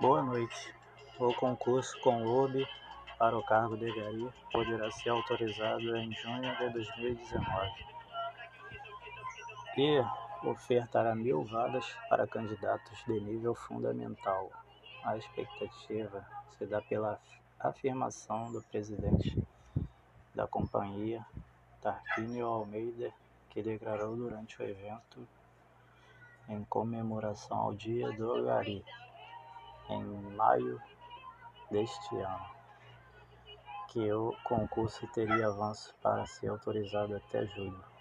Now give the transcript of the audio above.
Boa noite. O concurso com OB para o cargo de gari poderá ser autorizado em junho de 2019 e ofertará mil vagas para candidatos de nível fundamental. A expectativa se dá pela afirmação do presidente da companhia, Tarquínio Almeida, que declarou durante o evento em comemoração ao Dia do Gari em maio deste ano, que o concurso teria avanço para ser autorizado até julho.